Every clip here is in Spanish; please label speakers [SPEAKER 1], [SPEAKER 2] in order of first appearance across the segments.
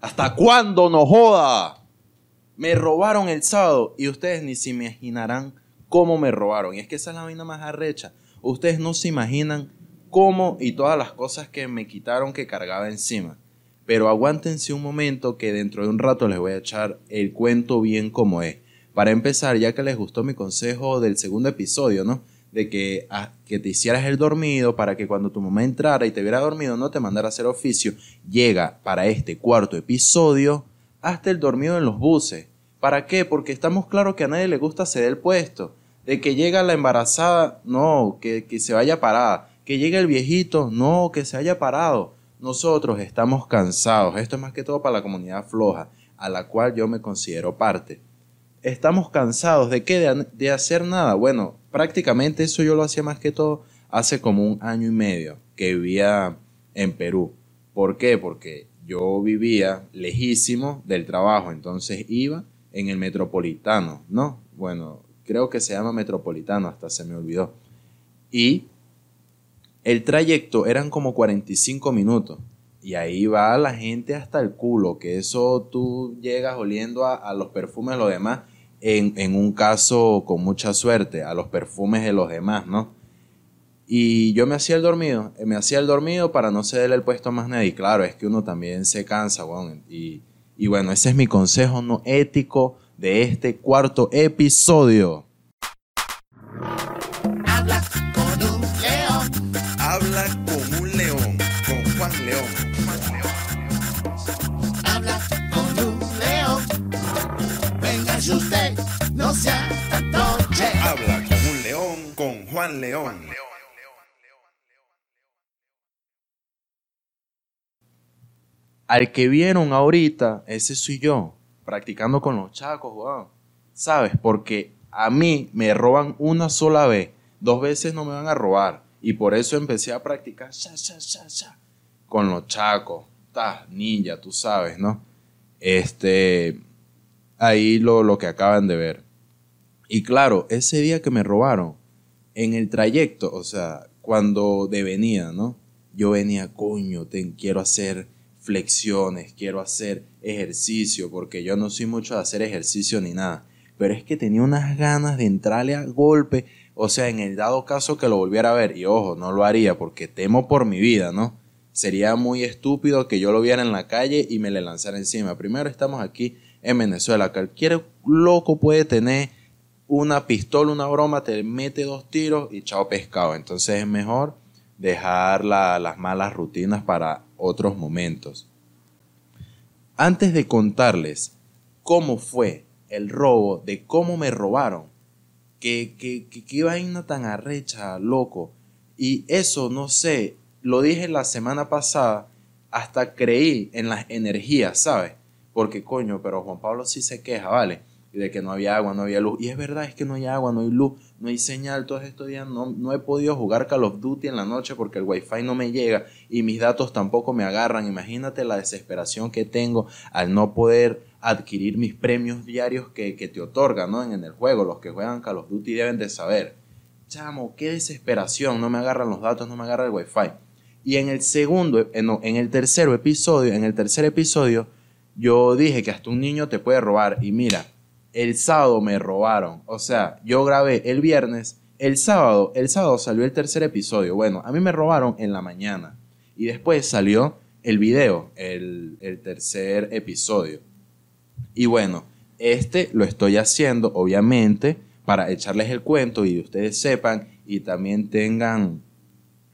[SPEAKER 1] ¿Hasta cuándo no joda? Me robaron el sábado y ustedes ni se imaginarán cómo me robaron. Y es que esa es la vaina más arrecha. Ustedes no se imaginan cómo y todas las cosas que me quitaron que cargaba encima. Pero aguántense un momento que dentro de un rato les voy a echar el cuento bien como es. Para empezar, ya que les gustó mi consejo del segundo episodio, ¿no? De que, ah, que te hicieras el dormido para que cuando tu mamá entrara y te viera dormido no te mandara a hacer oficio, llega para este cuarto episodio hasta el dormido en los buses. ¿Para qué? Porque estamos claros que a nadie le gusta ceder el puesto. De que llega la embarazada, no, que, que se vaya parada que llegue el viejito, no, que se haya parado. Nosotros estamos cansados. Esto es más que todo para la comunidad floja, a la cual yo me considero parte. Estamos cansados de qué? De, hacer nada. Bueno, prácticamente eso yo lo hacía más que todo hace como un año y medio que vivía en Perú. ¿Por qué? Porque yo vivía lejísimo del trabajo, entonces iba en el metropolitano, ¿no? Bueno, creo que se llama metropolitano, hasta se me olvidó. Y el trayecto eran como 45 minutos. Y ahí va la gente hasta el culo, que eso tú llegas oliendo a, los perfumes los demás, en, un caso con mucha suerte, a los perfumes de los demás, ¿no? Y yo me hacía el dormido, eh, me hacía el dormido para no cederle el puesto a más nadie. Claro, es que uno también se cansa, weón. Y, y bueno, ese es mi consejo no ético de este cuarto episodio. Juan León. Al que vieron ahorita, ese soy yo, practicando con los chacos, ¿Sabes? Porque a mí me roban una sola vez, dos veces no me van a robar. Y por eso empecé a practicar con los chacos. Ta, ninja, tú sabes, ¿no? Este, ahí lo, lo que acaban de ver. Y claro, ese día que me robaron, en el trayecto, o sea, cuando de venida, ¿no? Yo venía, coño, quiero hacer flexiones, quiero hacer ejercicio, porque yo no soy mucho de hacer ejercicio ni nada. Pero es que tenía unas ganas de entrarle a golpe, o sea, en el dado caso que lo volviera a ver, y ojo, no lo haría porque temo por mi vida, ¿no? Sería muy estúpido que yo lo viera en la calle y me le lanzara encima. Primero estamos aquí en Venezuela. Cualquier loco puede tener una pistola, una broma, te mete dos tiros y chao pescado. Entonces es mejor dejar las malas rutinas para otros momentos. Antes de contarles cómo fue el robo, de cómo me robaron, que, que, que, que vaina tan arrecha, loco. Y eso, no sé, lo dije la semana pasada, hasta creí en las energías, ¿sabes? Porque coño, pero Juan Pablo sí se queja, ¿vale? De que no había agua, no había luz. Y es verdad, es que no hay agua, no hay luz, no hay señal. Todos estos días no, no he podido jugar Call of Duty en la noche porque el wifi no me llega y mis datos tampoco me agarran. Imagínate la desesperación que tengo al no poder adquirir mis premios diarios que, que te otorgan ¿no? en, el juego. Los que juegan Call of Duty deben de saber. Chamo, qué desesperación, no me agarran los datos, no me agarra el wifi. Y en el segundo, en, en el tercer episodio, en el tercer episodio, yo dije que hasta un niño te puede robar. Y mira, el sábado me robaron. O sea, yo grabé el viernes, el sábado, el sábado salió el tercer episodio. Bueno, a mí me robaron en la mañana. Y después salió el video, el, el tercer episodio. Y bueno, este lo estoy haciendo, obviamente, para echarles el cuento y ustedes sepan y también tengan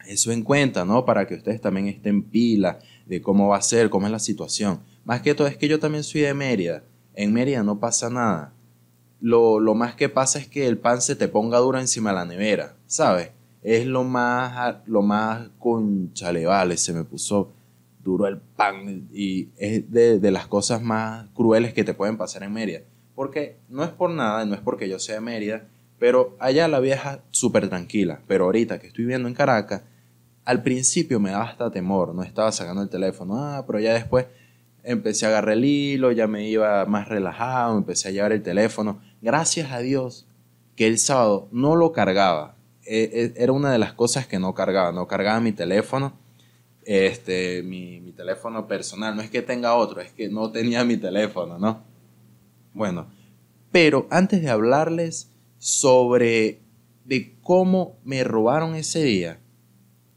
[SPEAKER 1] eso en cuenta, ¿no? Para que ustedes también estén pila de cómo va a ser, cómo es la situación. Más que todo es que yo también soy de Mérida en Mérida no pasa nada. Lo, más que pasa es que el pan se te ponga duro encima de la nevera, ¿sabes? Es lo más, lo más se me puso duro el pan y es de, de, las cosas más crueles que te pueden pasar en Mérida. Porque no es por nada, no es porque yo sea de Mérida, pero allá la vieja súper tranquila. Pero ahorita que estoy viviendo en Caracas, al principio me daba hasta temor, no estaba sacando el teléfono, ah, pero ya después empecé a agarrar el hilo, ya me iba más relajado, empecé a llevar el teléfono. Gracias a Dios que el sábado no lo cargaba. E, e, era una de las cosas que no cargaba, no cargaba mi teléfono. este, mi, mi teléfono personal. No es que tenga otro, es que no tenía mi teléfono, ¿no? Bueno, pero antes de hablarles sobre de cómo me robaron ese día,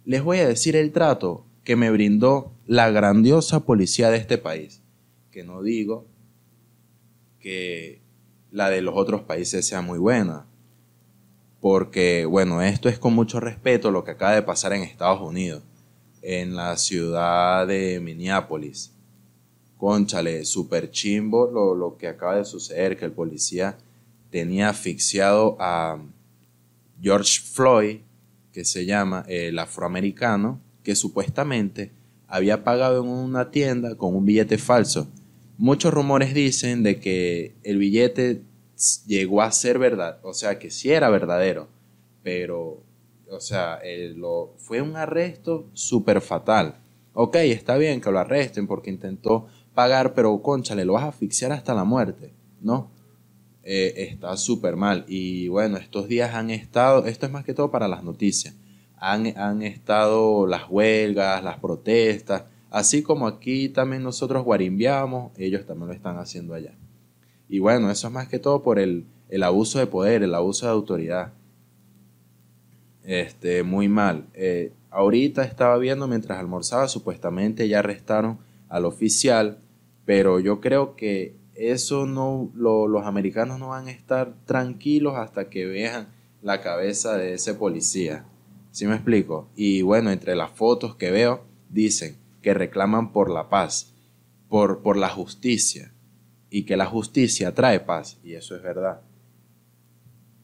[SPEAKER 1] les voy a decir el trato que me brindó la grandiosa policía de este país. Que no digo que la de los otros países sea muy buena, porque, bueno, esto es con mucho respeto lo que acaba de pasar en Estados Unidos, en la ciudad de Minneapolis. Conchale, super chimbo lo, lo que acaba de suceder, que el policía tenía asfixiado a George Floyd, que se llama el afroamericano, que supuestamente había pagado en una tienda con un billete falso. Muchos rumores dicen de que el billete llegó a ser verdad, o sea, que sí era verdadero, pero, o sea, lo, fue un arresto súper fatal. Ok, está bien que lo arresten porque intentó pagar, pero conchale, lo vas a asfixiar hasta la muerte, ¿no? Eh, está súper mal. Y bueno, estos días han estado, esto es más que todo para las noticias, han, han estado las huelgas, las protestas, así como aquí también nosotros guarimbiamos, ellos también lo están haciendo allá. Y bueno, eso es más que todo por el, abuso de poder, el abuso de autoridad. Este, muy mal. Eh, ahorita estaba viendo mientras almorzaba, supuestamente ya arrestaron al oficial, pero yo creo que eso no, los americanos no van a estar tranquilos hasta que vean la cabeza de ese policía. ¿Sí me explico? Y bueno, entre las fotos que veo, dicen que reclaman por la paz, por, por la justicia y que la justicia trae paz, y eso es verdad.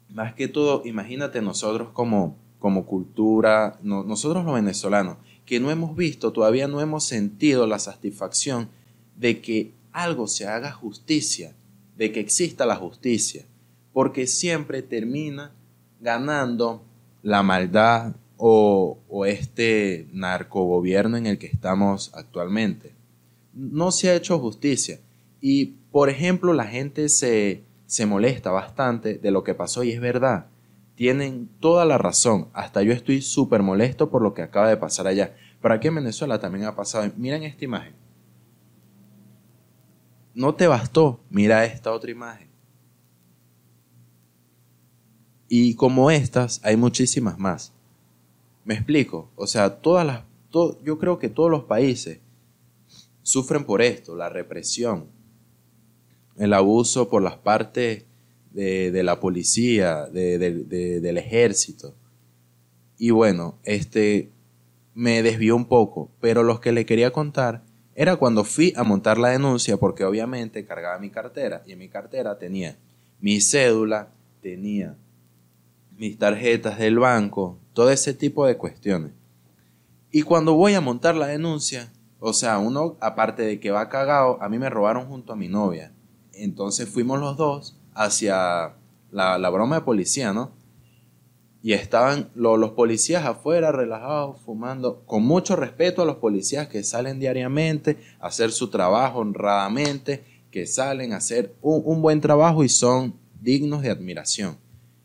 [SPEAKER 1] Más que todo, imagínate nosotros como, como cultura, nosotros los venezolanos, que no hemos visto, todavía no hemos sentido la satisfacción de que algo se haga justicia, de que exista la justicia, porque siempre termina ganando la maldad o, este narcogobierno en el que estamos actualmente. No se ha hecho justicia. Y por ejemplo, la gente se, molesta bastante de lo que pasó y es verdad. Tienen toda la razón. Hasta yo estoy súper molesto por lo que acaba de pasar allá. Pero aquí en Venezuela también ha pasado. Miren esta imagen. No te bastó. Mira esta otra imagen. Y como estas, hay muchísimas más. ¿Me explico? O sea, todas las, yo creo que todos los países sufren por esto, la represión, el abuso por las partes de, la policía, del ejército. Y bueno, este me desvió un poco, pero lo que le quería contar era cuando fui a montar la denuncia, porque obviamente cargaba mi cartera y en mi cartera tenía mi cédula, tenía mis tarjetas del banco, todo ese tipo de cuestiones. Y cuando voy a montar la denuncia, o sea, uno, aparte de que va cagado, a mí me robaron junto a mi novia. Entonces fuimos los dos hacia la, broma de policía, ¿no? Y estaban los policías afuera relajados, fumando, con mucho respeto a los policías que salen diariamente a hacer su trabajo honradamente, que salen a hacer un, buen trabajo y son dignos de admiración,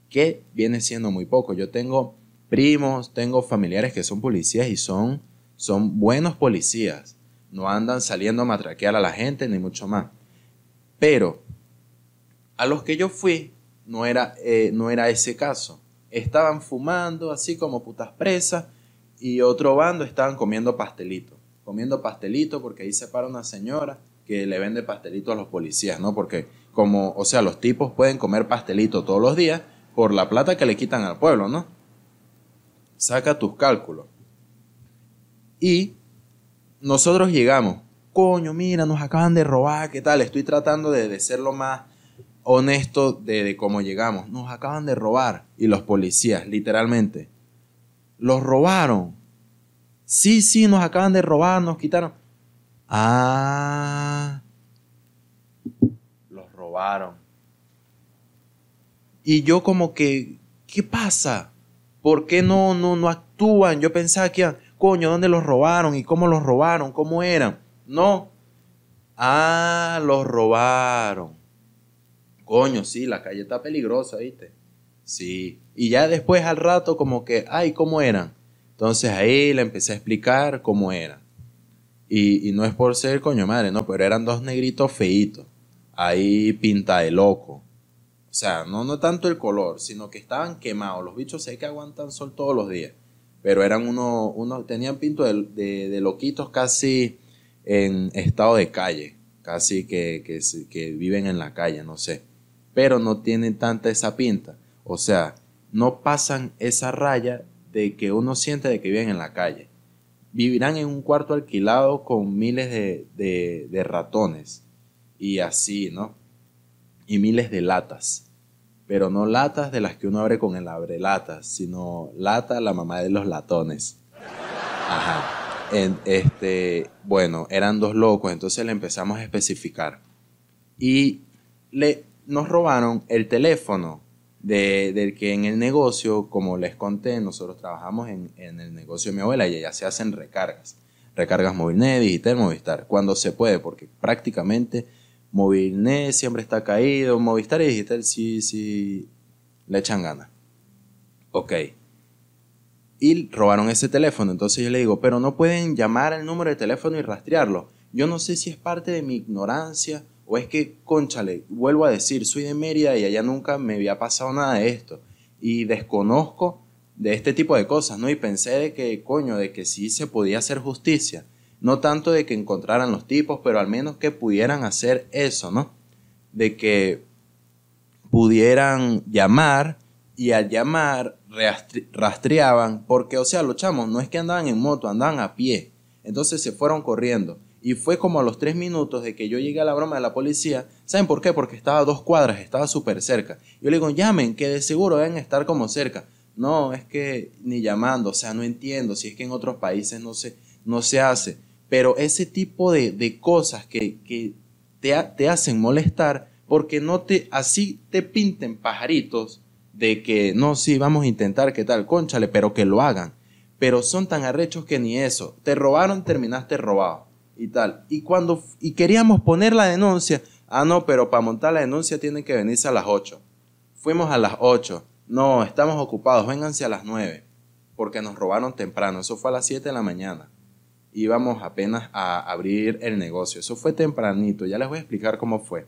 [SPEAKER 1] que viene siendo muy poco. Yo tengo primos, tengo familiares que son policías y son, son buenos policías. No andan saliendo a matraquear a la gente, ni mucho más. Pero a los que yo fui no era, eh, no era ese caso. Estaban fumando así como putas presas y otro bando estaban comiendo pastelito. Comiendo pastelito porque ahí se para una señora que le vende pastelito a los policías, ¿no? Porque como, o sea, los tipos pueden comer pastelito todos los días por la plata que le quitan al pueblo, ¿no? Saca tus cálculos. Y nosotros llegamos coño, mira, nos acaban de robar, ¿qué tal? Estoy tratando de, ser lo más honesto de, cómo llegamos. Nos acaban de robar. Y los policías, literalmente, los robaron. Sí, sí, nos acaban de robar, nos quitaron. Ah, los robaron. Y yo como que, ¿qué pasa? ¿Por qué no, no, no actúan? Yo pensaba que, coño, ¿dónde los robaron? ¿Y cómo los robaron? ¿Cómo eran? No. Ah, los robaron. Coño, sí, la calle está peligrosa, ¿viste? Sí. Y ya después al rato como que, ay, ¿cómo eran? Entonces ahí le empecé a explicar cómo era. Y, y no es por ser coño madre, no, pero eran dos negritos feitos. Ahí pinta de loco. O sea, no, no tanto el color, sino que estaban quemados. Los bichos sé que aguantan sol todos los días. Pero eran unos, uno, tenían pinto de, de, de, loquitos casi en estado de calle. Casi que, que, que viven en la calle, no sé. Pero no tienen tanta esa pinta. O sea, no pasan esa raya de que uno siente de que viven en la calle. Vivirán en un cuarto alquilado con miles de, de ratones. Y así, ¿no? Y miles de latas. Pero no latas de las que uno abre con el abre latas, sino lata la mamá de los latones. Ajá. este, bueno, eran dos locos, entonces le empezamos a especificar. Y le, nos robaron el teléfono de, del que en el negocio, como les conté, nosotros trabajamos en, en el negocio de mi abuela y allá se hacen recargas. Recargas Movilnet, Digital, Movistar, cuando se puede, porque prácticamente Movilnet siempre está caído, Movistar y Digital sí, sí, le echan ganas. Ok. Y robaron ese teléfono, entonces yo le digo, pero no pueden llamar al número de teléfono y rastrearlo. Yo no sé si es parte de mi ignorancia o es que, conchale, vuelvo a decir, soy de Mérida y allá nunca me había pasado nada de esto. Y desconozco de este tipo de cosas, ¿no? Y pensé de que, coño, de que sí se podía hacer justicia. No tanto de que encontraran los tipos, pero al menos que pudieran hacer eso, ¿no? De que pudieran llamar y al llamar rastreaban, porque, o sea, los chamos no es que andaban en moto, andaban a pie. Entonces se fueron corriendo. Y fue como a los tres minutos de que yo llegué a la broma de la policía. ¿Saben por qué? Porque estaba a dos cuadras, estaba súper cerca. Yo le digo, llamen, que de seguro deben estar como cerca. No, es que ni llamando, o sea, no entiendo. Si es que en otros países no se, no se hace. Pero ese tipo de, cosas que, te, te, hacen molestar porque no te, así te pinten pajaritos de que no, sí, vamos a intentar que tal, conchale, pero que lo hagan. Pero son tan arrechos que ni eso. Te robaron, terminaste robado y tal. Y cuando y queríamos poner la denuncia, ah, no, pero para montar la denuncia tienen que venirse a las 8. Fuimos a las 8. No, estamos ocupados, vénganse a las 9. Porque nos robaron temprano. Eso fue a las 7 de la mañana íbamos apenas a abrir el negocio. Eso fue tempranito, ya les voy a explicar cómo fue.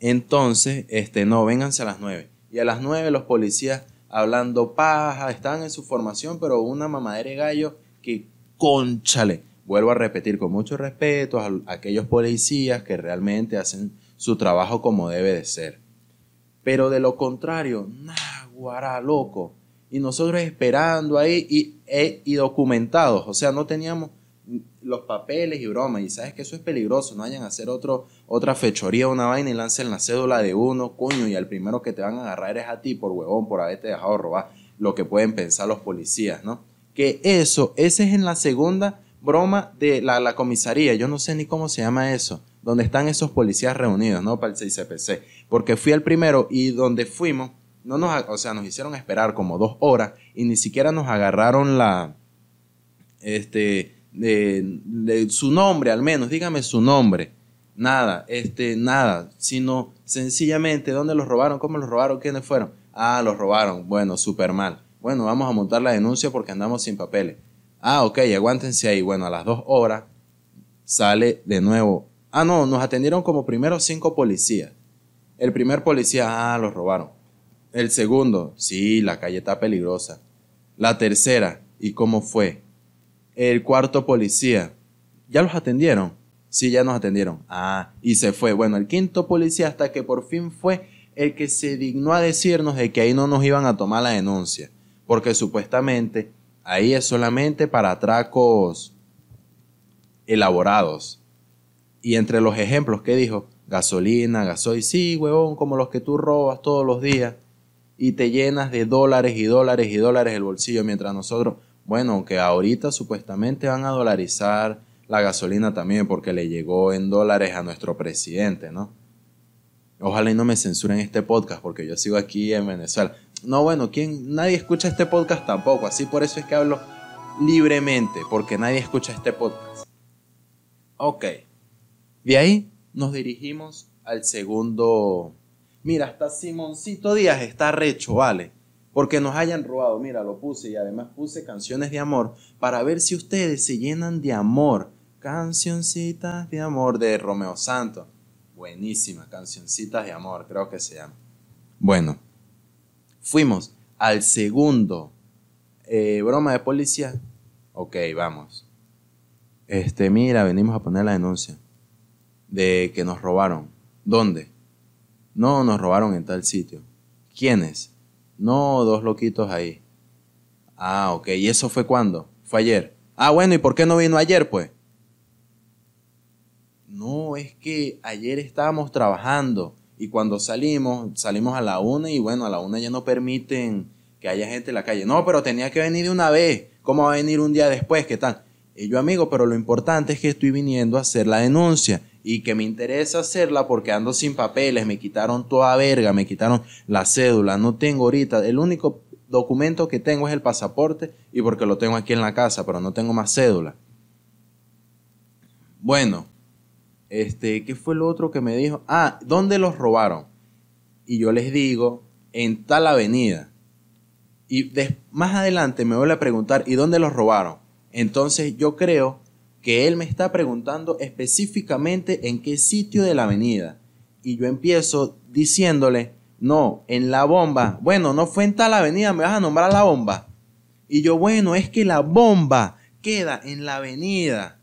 [SPEAKER 1] Entonces, este, no, vénganse a las nueve. Y a las nueve los policías hablando paja, estaban en su formación, pero una mamadera de gallo que, conchale, vuelvo a repetir con mucho respeto a, aquellos policías que realmente hacen su trabajo como debe de ser. Pero de lo contrario, nah, guará, loco y nosotros esperando ahí y, e, y documentados, o sea, no teníamos los papeles y bromas, y sabes que eso es peligroso, no vayan a hacer otro, otra fechoría, una vaina y lancen la cédula de uno, coño, y al primero que te van a agarrar es a ti por huevón, por haberte dejado robar, lo que pueden pensar los policías, ¿no? Que eso, ese es en la segunda broma de la, la comisaría, yo no sé ni cómo se llama eso, donde están esos policías reunidos, ¿no? Para el 6CPC, porque fui al primero y donde fuimos, no nos, o sea, nos hicieron esperar como dos horas y ni siquiera nos agarraron la, este, de, su nombre al menos, dígame su nombre. Nada, este, nada, sino sencillamente dónde los robaron, cómo los robaron, quiénes fueron. Ah, los robaron. Bueno, súper mal. Bueno, vamos a montar la denuncia porque andamos sin papeles. Ah, ok, aguántense ahí. Bueno, a las dos horas sale de nuevo. Ah, no, nos atendieron como primero cinco policías. El primer policía, ah, los robaron. El segundo, sí, la calle está peligrosa. La tercera, ¿y cómo fue? El cuarto policía, ¿ya los atendieron? Sí, ya nos atendieron. Ah, y se fue. Bueno, el quinto policía hasta que por fin fue el que se dignó a decirnos de que ahí no nos iban a tomar la denuncia, porque supuestamente ahí es solamente para atracos elaborados. Y entre los ejemplos que dijo, gasolina, gasoil, sí, huevón, como los que tú robas todos los días y te llenas de dólares y dólares y dólares el bolsillo, mientras nosotros, bueno, que ahorita supuestamente van a dolarizar la gasolina también porque le llegó en dólares a nuestro presidente, ¿no? Ojalá y no me censuren este podcast porque yo sigo aquí en Venezuela. No, bueno, ¿quién? nadie escucha este podcast tampoco, así por eso es que hablo libremente, porque nadie escucha este podcast. Ok, de ahí nos dirigimos al segundo Mira, hasta Simoncito Díaz está recho, vale. porque nos hayan robado. Mira, lo puse y además puse canciones de amor para ver si ustedes se llenan de amor. Cancioncitas de amor de Romeo Santos. Buenísima, cancioncitas de amor, creo que se llama. Bueno, fuimos al segundo eh, broma de policía. Ok, vamos. Este, mira, venimos a poner la denuncia de que nos robaron. ¿Dónde? No, nos robaron en tal sitio. ¿Quiénes? No, dos loquitos ahí. Ah, ok. ¿Y eso fue cuándo? Fue ayer. Ah, bueno, ¿y por qué no vino ayer, pues? No, es que ayer estábamos trabajando y cuando salimos, salimos a la una y bueno, a la una ya no permiten que haya gente en la calle. No, pero tenía que venir de una vez. ¿Cómo va a venir un día después? ¿Qué tal? Y yo, amigo, pero lo importante es que estoy viniendo a hacer la denuncia y que me interesa hacerla porque ando sin papeles, me quitaron toda verga, me quitaron la cédula, no tengo ahorita, el único documento que tengo es el pasaporte y porque lo tengo aquí en la casa, pero no tengo más cédula. Bueno, este, ¿qué fue lo otro que me dijo? Ah, ¿dónde los robaron? Y yo les digo, en tal avenida. Y más adelante me vuelve a preguntar, ¿y dónde los robaron? Entonces yo creo que él me está preguntando específicamente en qué sitio de la avenida. Y yo empiezo diciéndole, no, en la bomba. Bueno, no fue en tal avenida, me vas a nombrar la bomba. Y yo, bueno, es que la bomba queda en la avenida.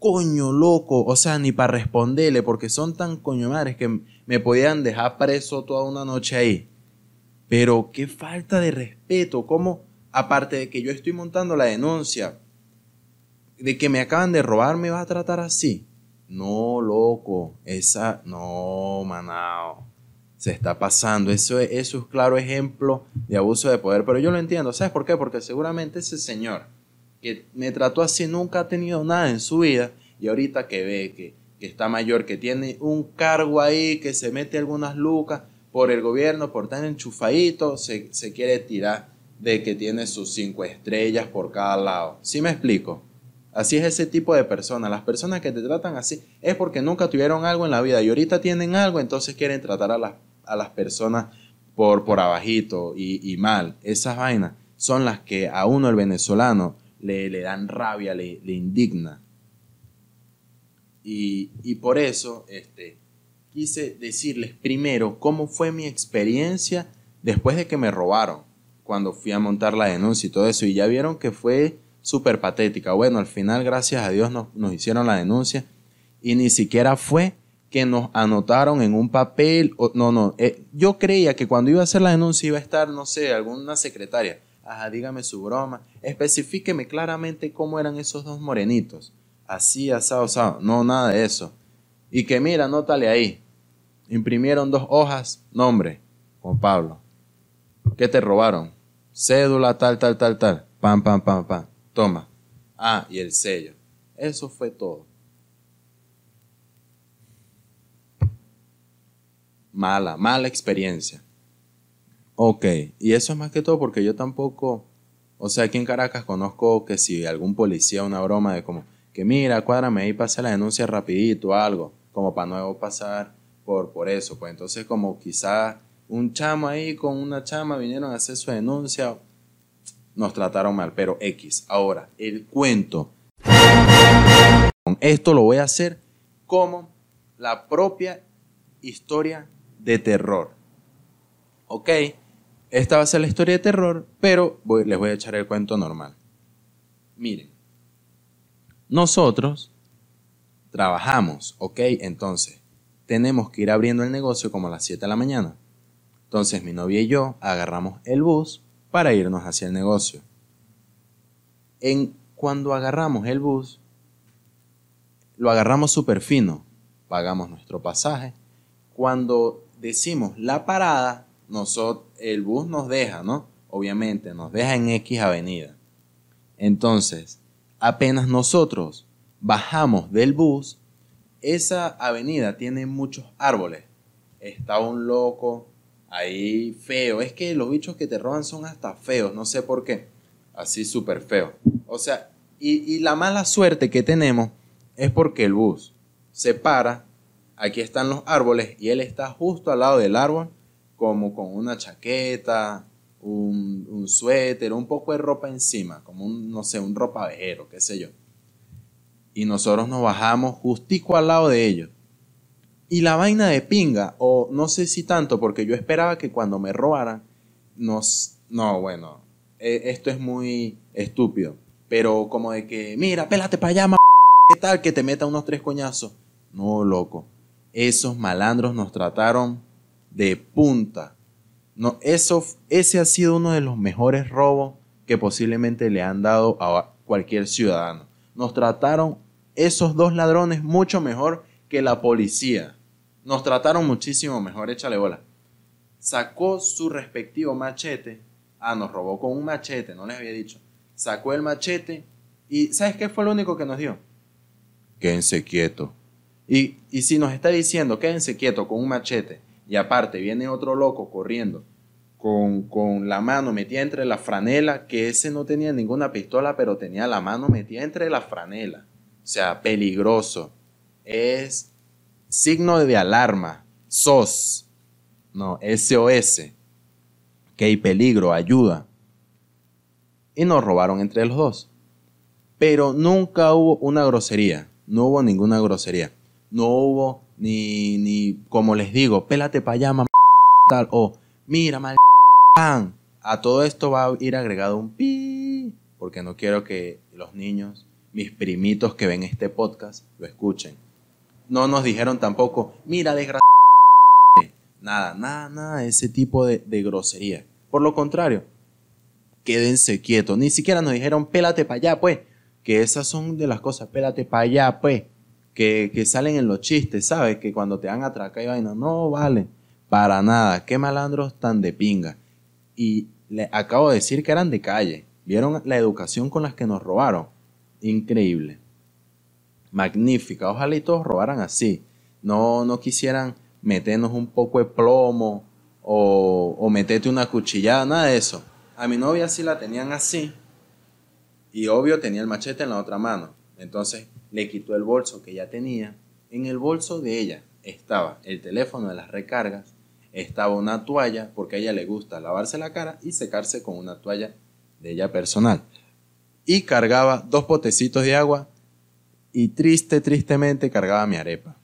[SPEAKER 1] Coño loco, o sea, ni para responderle, porque son tan coño madres que me podían dejar preso toda una noche ahí. Pero qué falta de respeto, como aparte de que yo estoy montando la denuncia, de que me acaban de robar me vas a tratar así. No, loco, esa, no, manao. Se está pasando. Eso es, eso es claro ejemplo de abuso de poder. Pero yo lo entiendo. ¿Sabes por qué? Porque seguramente ese señor que me trató así nunca ha tenido nada en su vida y ahorita que ve que, que está mayor, que tiene un cargo ahí, que se mete algunas lucas por el gobierno, por tan enchufadito, se, se quiere tirar de que tiene sus cinco estrellas por cada lado. ¿Sí me explico? Así es ese tipo de personas. Las personas que te tratan así es porque nunca tuvieron algo en la vida y ahorita tienen algo, entonces quieren tratar a las, a las personas por, por abajito y, mal. Esas vainas son las que a uno, el venezolano, le, le dan rabia, le, le indigna. Y, y, por eso este, quise decirles primero cómo fue mi experiencia después de que me robaron, cuando fui a montar la denuncia y todo eso. Y ya vieron que fue súper patética. Bueno, al final, gracias a Dios, nos, hicieron la denuncia y ni siquiera fue que nos anotaron en un papel. no, no. Eh, yo creía que cuando iba a hacer la denuncia iba a estar, no sé, alguna secretaria. Ajá, dígame su broma. Especifíqueme claramente cómo eran esos dos morenitos. Así, asado, asado. No, nada de eso. Y que mira, anótale ahí. Imprimieron dos hojas, nombre, Juan Pablo. ¿Qué te robaron? Cédula, tal, tal, tal, tal. Pam, pam, pam, pam. Toma. Ah, y el sello. Eso fue todo. Mala, mala experiencia. Ok, y eso es más que todo porque yo tampoco, o sea, aquí en Caracas conozco que si algún policía, una broma de como, que mira, cuádrame ahí, pasa la denuncia rapidito, algo, como para no pasar por, por eso. Pues entonces como quizá un chamo ahí con una chama vinieron a hacer su denuncia, nos trataron mal, pero X. Ahora, el cuento. Esto lo voy a hacer como la propia historia de terror. ¿Ok? Esta va a ser la historia de terror, pero les voy a echar el cuento normal. Miren, nosotros trabajamos, ¿ok? Entonces, tenemos que ir abriendo el negocio como a las 7 de la mañana. Entonces, mi novia y yo agarramos el bus para irnos hacia el negocio. En, cuando agarramos el bus, lo agarramos súper fino, pagamos nuestro pasaje. Cuando decimos la parada, nosotros, el bus nos deja, ¿no? Obviamente, nos deja en X avenida. Entonces, apenas nosotros bajamos del bus, esa avenida tiene muchos árboles. Está un loco ahí feo. Es que los bichos que te roban son hasta feos, no sé por qué. Así súper feo. O sea, y, la mala suerte que tenemos es porque el bus se para, aquí están los árboles y él está justo al lado del árbol, como con una chaqueta un, un suéter, un poco de ropa encima, como un, no sé, un ropavejero, qué sé yo. Y nosotros nos bajamos justico al lado de ellos. Y la vaina de pinga, o no sé si tanto, porque yo esperaba que cuando me robaran, nos... No, bueno, e, esto es muy estúpido. Pero como de que, mira, pélate para allá, ¿qué tal? Que te meta unos tres coñazos. No, loco. Esos malandros nos trataron de punta. No, eso, ese ha sido uno de los mejores robos que posiblemente le han dado a cualquier ciudadano. Nos trataron esos dos ladrones mucho mejor que la policía. Nos trataron muchísimo mejor, échale bola. Sacó su respectivo machete. Ah, nos robó con un machete, no les había dicho. Sacó el machete y ¿sabes qué fue lo único que nos dio? Quédense quieto. Y, y si nos está diciendo quédense quieto con un machete y aparte viene otro loco corriendo con, con, la mano metida entre la franela, que ese no tenía ninguna pistola, pero tenía la mano metida entre la franela. O sea, peligroso. Es signo de alarma, SOS, no, SOS, que hay peligro, ayuda. Y nos robaron entre los dos. Pero nunca hubo una grosería, no hubo ninguna grosería. No hubo ni, ni como les digo, pélate para allá, mamá, tal, o mira, mal, a todo esto va a ir agregado un pi, porque no quiero que los niños, mis primitos que ven este podcast, lo escuchen. No nos dijeron tampoco, mira, desgraciado. Nada, nada, nada, ese tipo de, grosería. Por lo contrario, quédense quietos. Ni siquiera nos dijeron, pélate para allá, pues. Que esas son de las cosas, pélate para allá, pues. Que, que, salen en los chistes, ¿sabes? Que cuando te han atracado y vaina, no vale. Para nada. Qué malandros tan de pinga. Y le acabo de decir que eran de calle. ¿Vieron la educación con las que nos robaron? Increíble magnífica. Ojalá y todos robaran así. No, no quisieran meternos un poco de plomo o, o meterte una cuchillada, nada de eso. A mi novia sí la tenían así y obvio tenía el machete en la otra mano. Entonces le quitó el bolso que ya tenía. En el bolso de ella estaba el teléfono de las recargas, estaba una toalla, porque a ella le gusta lavarse la cara y secarse con una toalla de ella personal. Y cargaba dos potecitos de agua y triste, tristemente cargaba mi arepa.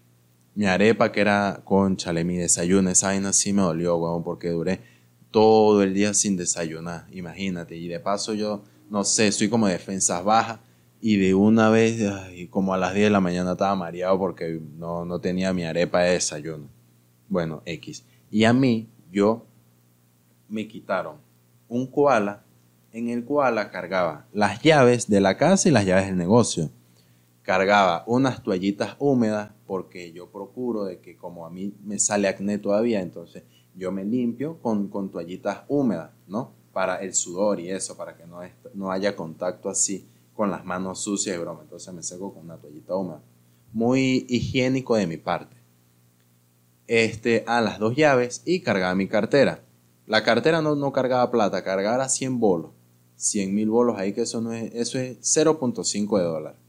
[SPEAKER 1] Mi arepa que era, conchale, mi desayuno, esa vaina sí me dolió, weón, porque duré todo el día sin desayunar, imagínate. Y de paso yo, no sé, soy como de defensas bajas y de una vez, como a las 10 de la mañana estaba mareado porque no, no tenía mi arepa de desayuno. Bueno, X. Y a mí, yo, me quitaron un koala. En el koala cargaba las llaves de la casa y las llaves del negocio cargaba unas toallitas húmedas porque yo procuro de que como a mí me sale acné todavía, entonces yo me limpio con, con toallitas húmedas, ¿no? Para el sudor y eso, para que no, no haya contacto así con las manos sucias y broma. Entonces me seco con una toallita húmeda. Muy higiénico de mi parte. Este, a las dos llaves y cargaba mi cartera. La cartera no, no cargaba plata, cargaba 100 bolos. 100 mil bolos ahí, que eso, no es, eso es 0.5 de dólar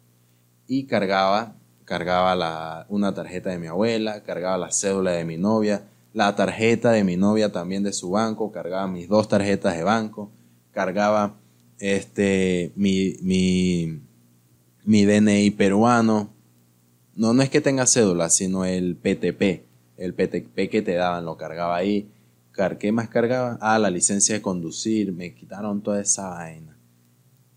[SPEAKER 1] y cargaba, cargaba la, una tarjeta de mi abuela, cargaba la cédula de mi novia, la tarjeta de mi novia también de su banco, cargaba mis dos tarjetas de banco, cargaba este, mi, mi, mi DNI peruano. No, no es que tenga cédula, sino el PTP. El PTP que te daban lo cargaba ahí. ¿Qué más cargaba? Ah, la licencia de conducir. Me quitaron toda esa vaina.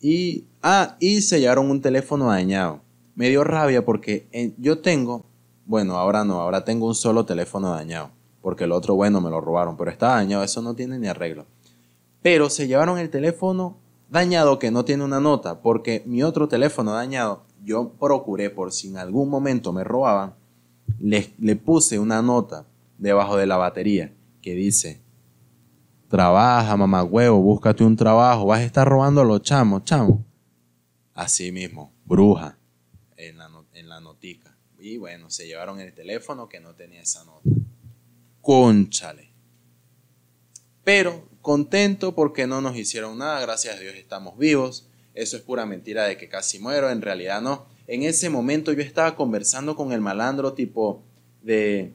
[SPEAKER 1] Y, ah, y se llevaron un teléfono dañado me dio rabia porque eh, yo tengo, bueno, ahora no, ahora tengo un solo teléfono dañado, porque el otro, bueno, me lo robaron, pero está dañado, eso no tiene ni arreglo. Pero se llevaron el teléfono dañado que no tiene una nota, porque mi otro teléfono dañado, yo procuré por si en algún momento me robaban, le, le puse una nota debajo de la batería que dice, trabaja, mamá huevo, búscate un trabajo, vas a estar robando a los chamos, chamo. Así mismo, bruja en la, en la notica. Y bueno, se llevaron el teléfono que no tenía esa nota. Conchale. Pero contento porque no nos hicieron nada, gracias a Dios estamos vivos. Eso es pura mentira de que casi muero, en realidad no. En ese momento yo estaba conversando con el malandro tipo de,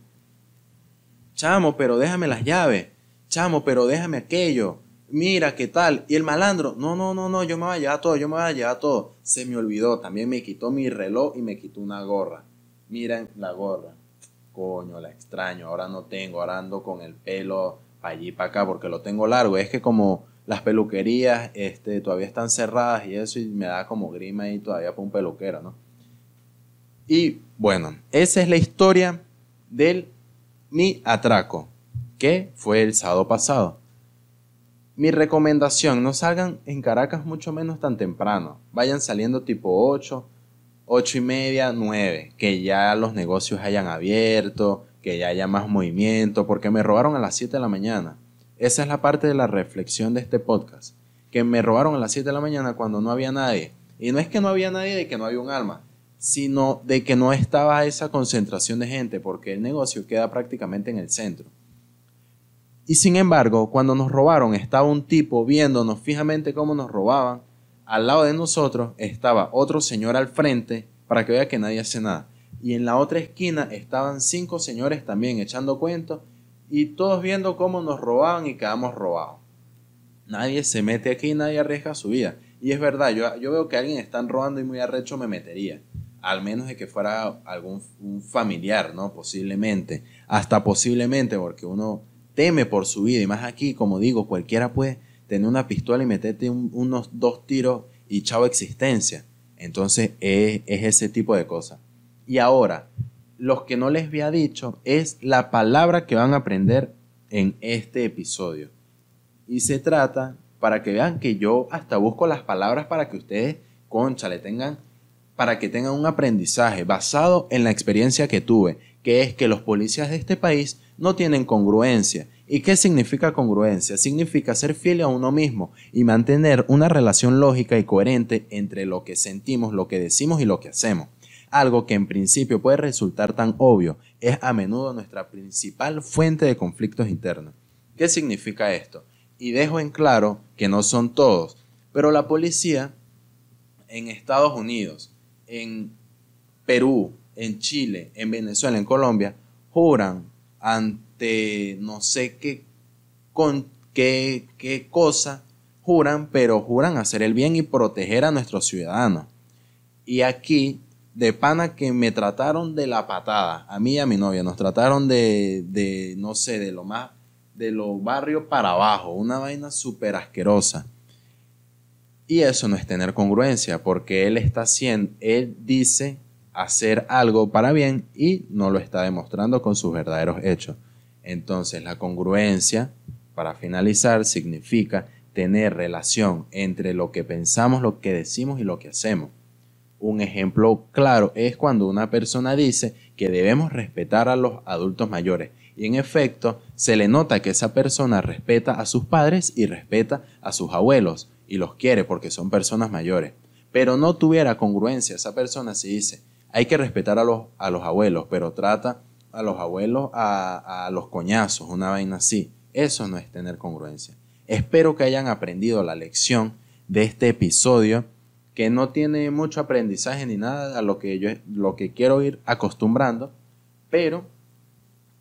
[SPEAKER 1] chamo, pero déjame las llaves, chamo, pero déjame aquello. Mira, ¿qué tal? Y el malandro, no, no, no, no, yo me voy a llevar todo, yo me voy a llevar todo. Se me olvidó, también me quitó mi reloj y me quitó una gorra. Miren la gorra. Coño, la extraño, ahora no tengo, ahora ando con el pelo para allí, para acá, porque lo tengo largo. Es que como las peluquerías este, todavía están cerradas y eso, y me da como grima ahí todavía para un peluquero, ¿no? Y bueno, esa es la historia del mi atraco, que fue el sábado pasado. Mi recomendación, no salgan en Caracas mucho menos tan temprano. Vayan saliendo tipo 8, 8 y media, 9, que ya los negocios hayan abierto, que ya haya más movimiento, porque me robaron a las 7 de la mañana. Esa es la parte de la reflexión de este podcast, que me robaron a las 7 de la mañana cuando no había nadie. Y no es que no había nadie de que no había un alma, sino de que no estaba esa concentración de gente, porque el negocio queda prácticamente en el centro. Y sin embargo, cuando nos robaron, estaba un tipo viéndonos fijamente cómo nos robaban. Al lado de nosotros estaba otro señor al frente para que vea que nadie hace nada. Y en la otra esquina estaban cinco señores también echando cuentos y todos viendo cómo nos robaban y quedamos robados. Nadie se mete aquí, nadie arriesga su vida. Y es verdad, yo, yo veo que alguien están robando y muy arrecho me metería. Al menos de que fuera algún familiar, ¿no? Posiblemente. Hasta posiblemente, porque uno teme por su vida. Y más aquí, como digo, cualquiera puede tener una pistola y meterte unos dos tiros y chao existencia. Entonces es, es ese tipo de cosas. Y ahora, los que no les había dicho es la palabra que van a aprender en este episodio. Y se trata para que vean que yo hasta busco las palabras para que ustedes, concha, le tengan, para que tengan un aprendizaje basado en la experiencia que tuve, que es que los policías de este país no tienen congruencia. ¿Y qué significa congruencia? Significa ser fiel a uno mismo y mantener una relación lógica y coherente entre lo que sentimos, lo que decimos y lo que hacemos. Algo que en principio puede resultar tan obvio es a menudo nuestra principal fuente de conflictos internos. ¿Qué significa esto? Y dejo en claro que no son todos, pero la policía en Estados Unidos, en Perú, en Chile, en Venezuela, en Colombia, juran ante no sé qué, con qué, qué cosa juran, pero juran hacer el bien y proteger a nuestros ciudadanos. Y aquí, de pana que me trataron de la patada, a mí y a mi novia, nos trataron de, de no sé, de lo más, de los barrios para abajo, una vaina súper asquerosa. Y eso no es tener congruencia, porque él está haciendo, él dice hacer algo para bien y no lo está demostrando con sus verdaderos hechos. Entonces la congruencia, para finalizar, significa tener relación entre lo que pensamos, lo que decimos y lo que hacemos. Un ejemplo claro es cuando una persona dice que debemos respetar a los adultos mayores y en efecto se le nota que esa persona respeta a sus padres y respeta a sus abuelos y los quiere porque son personas mayores. Pero no tuviera congruencia esa persona si dice hay que respetar a los, a los abuelos, pero trata a los abuelos a, a los coñazos, una vaina así. Eso no es tener congruencia. Espero que hayan aprendido la lección de este episodio que no tiene mucho aprendizaje ni nada a lo que yo lo que quiero ir acostumbrando, pero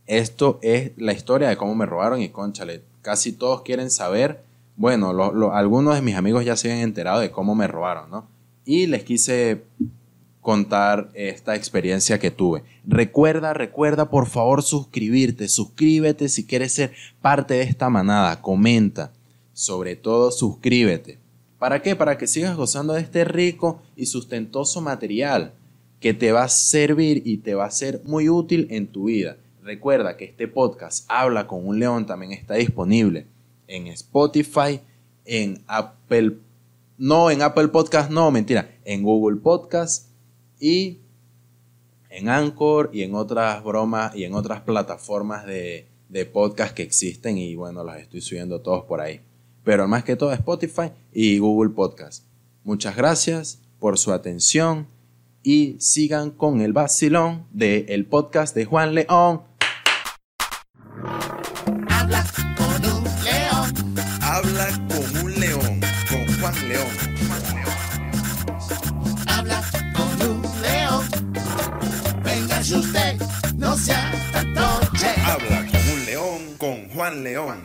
[SPEAKER 1] esto es la historia de cómo me robaron y conchale, casi todos quieren saber, bueno, algunos de mis amigos ya se han enterado de cómo me robaron, ¿no? Y les quise contar esta experiencia que tuve. Recuerda, recuerda por favor suscribirte, suscríbete si quieres ser parte de esta manada, comenta, sobre todo suscríbete. ¿Para qué? Para que sigas gozando de este rico y sustentoso material que te va a servir y te va a ser muy útil en tu vida. Recuerda que este podcast Habla con un león también está disponible en Spotify, en Apple, no en Apple Podcast, no, mentira, en Google Podcast, y en Anchor y en otras bromas y en otras plataformas de, de podcast que existen y bueno, las estoy subiendo todos por ahí. Pero más que todo Spotify y Google Podcast. Muchas gracias por su atención y sigan con el vacilón del podcast de Juan León.
[SPEAKER 2] León.